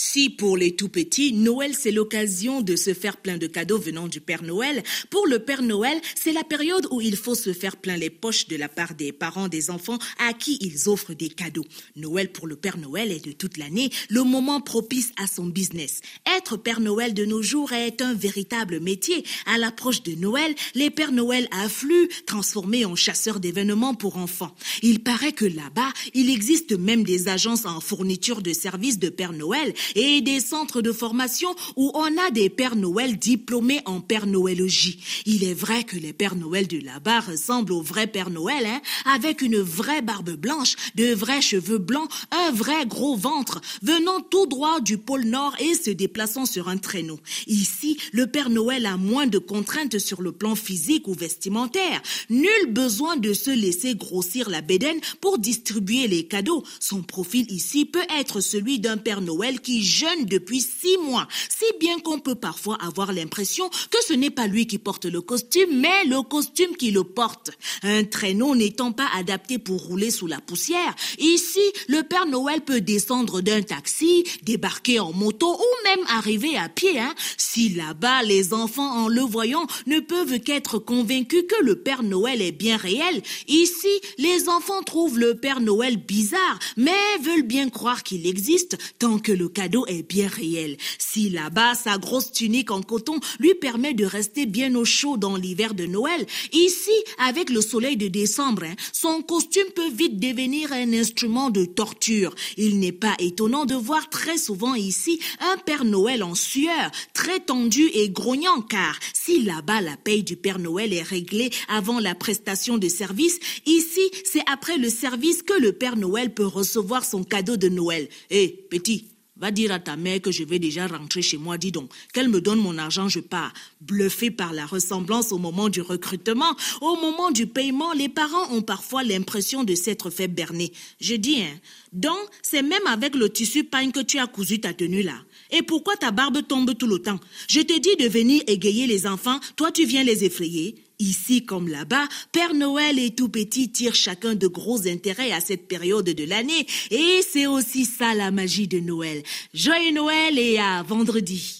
Si pour les tout petits, Noël c'est l'occasion de se faire plein de cadeaux venant du Père Noël, pour le Père Noël, c'est la période où il faut se faire plein les poches de la part des parents des enfants à qui ils offrent des cadeaux. Noël pour le Père Noël est de toute l'année le moment propice à son business. Être Père Noël de nos jours est un véritable métier. À l'approche de Noël, les Pères Noël affluent, transformés en chasseurs d'événements pour enfants. Il paraît que là-bas, il existe même des agences en fourniture de services de Père Noël et des centres de formation où on a des Pères Noël diplômés en Père Noëlogie. Il est vrai que les Pères Noël de là-bas ressemblent aux vrais Père Noël, hein, avec une vraie barbe blanche, de vrais cheveux blancs, un vrai gros ventre, venant tout droit du pôle Nord et se déplaçant sur un traîneau. Ici, le Père Noël a moins de contraintes sur le plan physique ou vestimentaire. Nul besoin de se laisser grossir la bédaine pour distribuer les cadeaux. Son profil ici peut être celui d'un Père Noël qui jeûne depuis six mois, si bien qu'on peut parfois avoir l'impression que ce n'est pas lui qui porte le costume, mais le costume qui le porte. Un traîneau n'étant pas adapté pour rouler sous la poussière, ici, le Père Noël peut descendre d'un taxi, débarquer en moto ou même arriver à pied. Hein. Si là-bas, les enfants, en le voyant, ne peuvent qu'être convaincus que le Père Noël est bien réel, ici, les enfants trouvent le Père Noël bizarre, mais veulent bien croire qu'il existe tant que le cadeau est bien réel. Si là-bas, sa grosse tunique en coton lui permet de rester bien au chaud dans l'hiver de Noël, ici, avec le soleil de décembre, hein, son costume peut vite devenir un instrument de torture. Il n'est pas étonnant de voir très souvent ici un Père Noël en sueur, très tendu et grognant, car si là-bas la paye du Père Noël est réglée avant la prestation de service, ici, c'est après le service que le Père Noël peut recevoir son cadeau de Noël. Hé, petit, Va dire à ta mère que je vais déjà rentrer chez moi, dis donc. Qu'elle me donne mon argent, je pars. Bluffé par la ressemblance au moment du recrutement, au moment du paiement, les parents ont parfois l'impression de s'être fait berner. Je dis, hein. Donc, c'est même avec le tissu pagne que tu as cousu ta tenue là. Et pourquoi ta barbe tombe tout le temps? Je te dis de venir égayer les enfants, toi tu viens les effrayer. Ici comme là-bas, Père Noël et tout petit tirent chacun de gros intérêts à cette période de l'année. Et c'est aussi ça la magie de Noël. Joyeux Noël et à vendredi.